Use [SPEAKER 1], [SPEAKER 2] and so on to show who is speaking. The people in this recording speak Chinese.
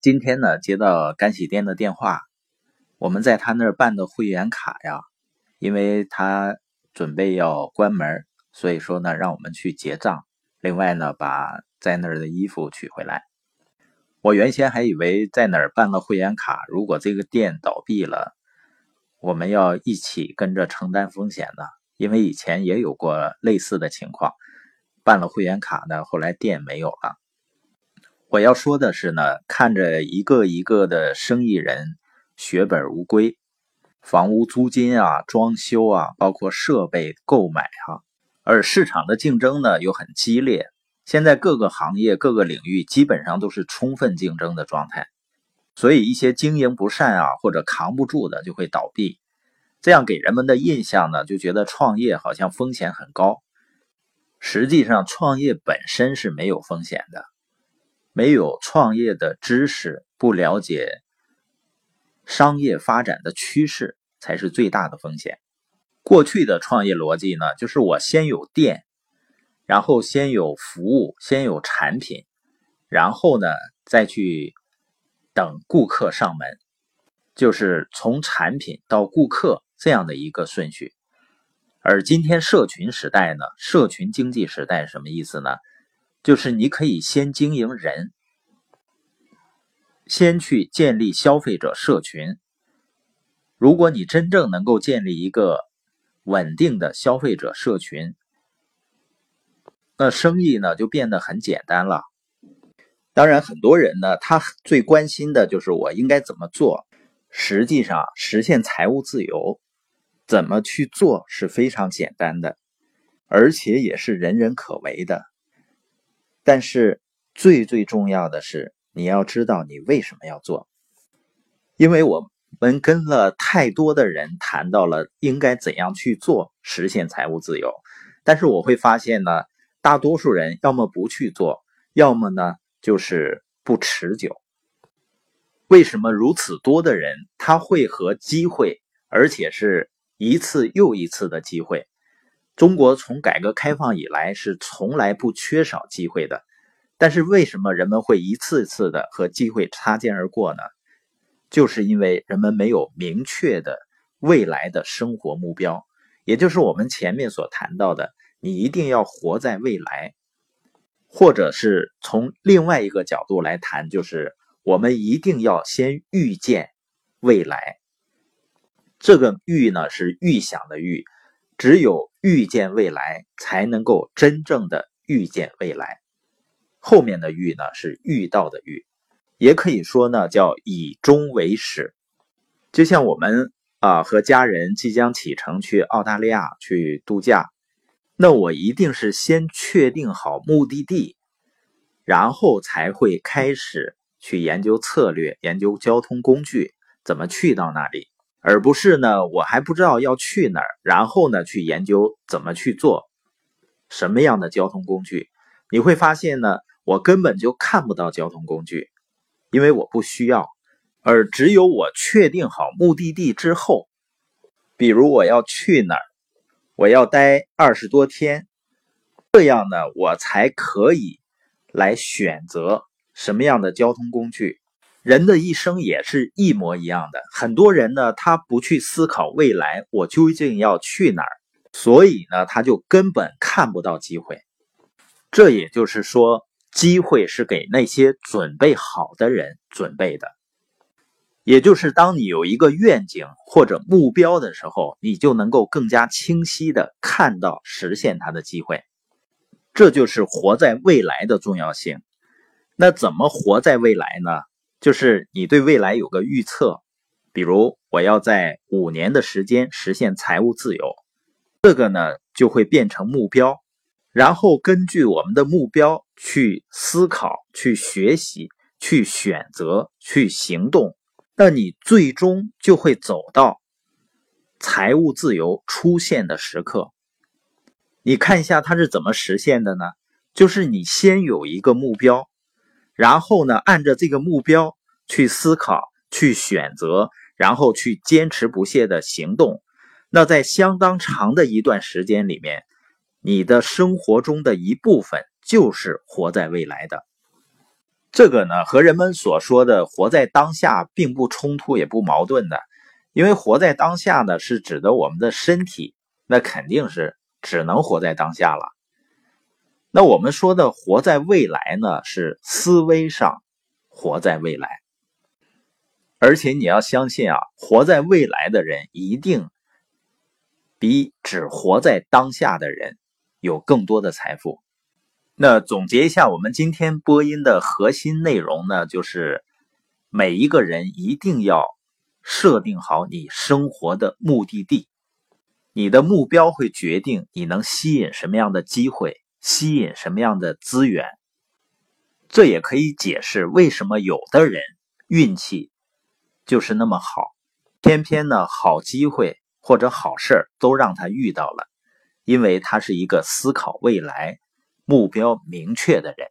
[SPEAKER 1] 今天呢，接到干洗店的电话，我们在他那儿办的会员卡呀，因为他准备要关门，所以说呢，让我们去结账。另外呢，把在那儿的衣服取回来。我原先还以为在哪儿办了会员卡，如果这个店倒闭了，我们要一起跟着承担风险呢，因为以前也有过类似的情况，办了会员卡呢，后来店没有了。我要说的是呢，看着一个一个的生意人血本无归，房屋租金啊、装修啊，包括设备购买哈，而市场的竞争呢又很激烈。现在各个行业、各个领域基本上都是充分竞争的状态，所以一些经营不善啊或者扛不住的就会倒闭，这样给人们的印象呢就觉得创业好像风险很高。实际上，创业本身是没有风险的。没有创业的知识，不了解商业发展的趋势，才是最大的风险。过去的创业逻辑呢，就是我先有店，然后先有服务，先有产品，然后呢再去等顾客上门，就是从产品到顾客这样的一个顺序。而今天社群时代呢，社群经济时代什么意思呢？就是你可以先经营人，先去建立消费者社群。如果你真正能够建立一个稳定的消费者社群，那生意呢就变得很简单了。当然，很多人呢，他最关心的就是我应该怎么做。实际上，实现财务自由，怎么去做是非常简单的，而且也是人人可为的。但是最最重要的是，你要知道你为什么要做。因为我们跟了太多的人谈到了应该怎样去做实现财务自由，但是我会发现呢，大多数人要么不去做，要么呢就是不持久。为什么如此多的人他会和机会，而且是一次又一次的机会？中国从改革开放以来是从来不缺少机会的，但是为什么人们会一次次的和机会擦肩而过呢？就是因为人们没有明确的未来的生活目标，也就是我们前面所谈到的，你一定要活在未来，或者是从另外一个角度来谈，就是我们一定要先预见未来。这个预呢是预想的预。只有预见未来，才能够真正的预见未来。后面的预呢是遇到的遇，也可以说呢叫以终为始。就像我们啊和家人即将启程去澳大利亚去度假，那我一定是先确定好目的地，然后才会开始去研究策略、研究交通工具，怎么去到那里。而不是呢，我还不知道要去哪儿，然后呢去研究怎么去做什么样的交通工具。你会发现呢，我根本就看不到交通工具，因为我不需要。而只有我确定好目的地之后，比如我要去哪儿，我要待二十多天，这样呢，我才可以来选择什么样的交通工具。人的一生也是一模一样的。很多人呢，他不去思考未来，我究竟要去哪儿，所以呢，他就根本看不到机会。这也就是说，机会是给那些准备好的人准备的。也就是当你有一个愿景或者目标的时候，你就能够更加清晰的看到实现它的机会。这就是活在未来的重要性。那怎么活在未来呢？就是你对未来有个预测，比如我要在五年的时间实现财务自由，这个呢就会变成目标，然后根据我们的目标去思考、去学习、去选择、去行动，那你最终就会走到财务自由出现的时刻。你看一下它是怎么实现的呢？就是你先有一个目标。然后呢，按照这个目标去思考、去选择，然后去坚持不懈的行动。那在相当长的一段时间里面，你的生活中的一部分就是活在未来的。这个呢，和人们所说的活在当下并不冲突，也不矛盾的。因为活在当下呢，是指的我们的身体，那肯定是只能活在当下了。那我们说的活在未来呢，是思维上活在未来。而且你要相信啊，活在未来的人一定比只活在当下的人有更多的财富。那总结一下，我们今天播音的核心内容呢，就是每一个人一定要设定好你生活的目的地，你的目标会决定你能吸引什么样的机会，吸引什么样的资源。这也可以解释为什么有的人运气就是那么好，偏偏呢好机会或者好事都让他遇到了，因为他是一个思考未来。目标明确的人。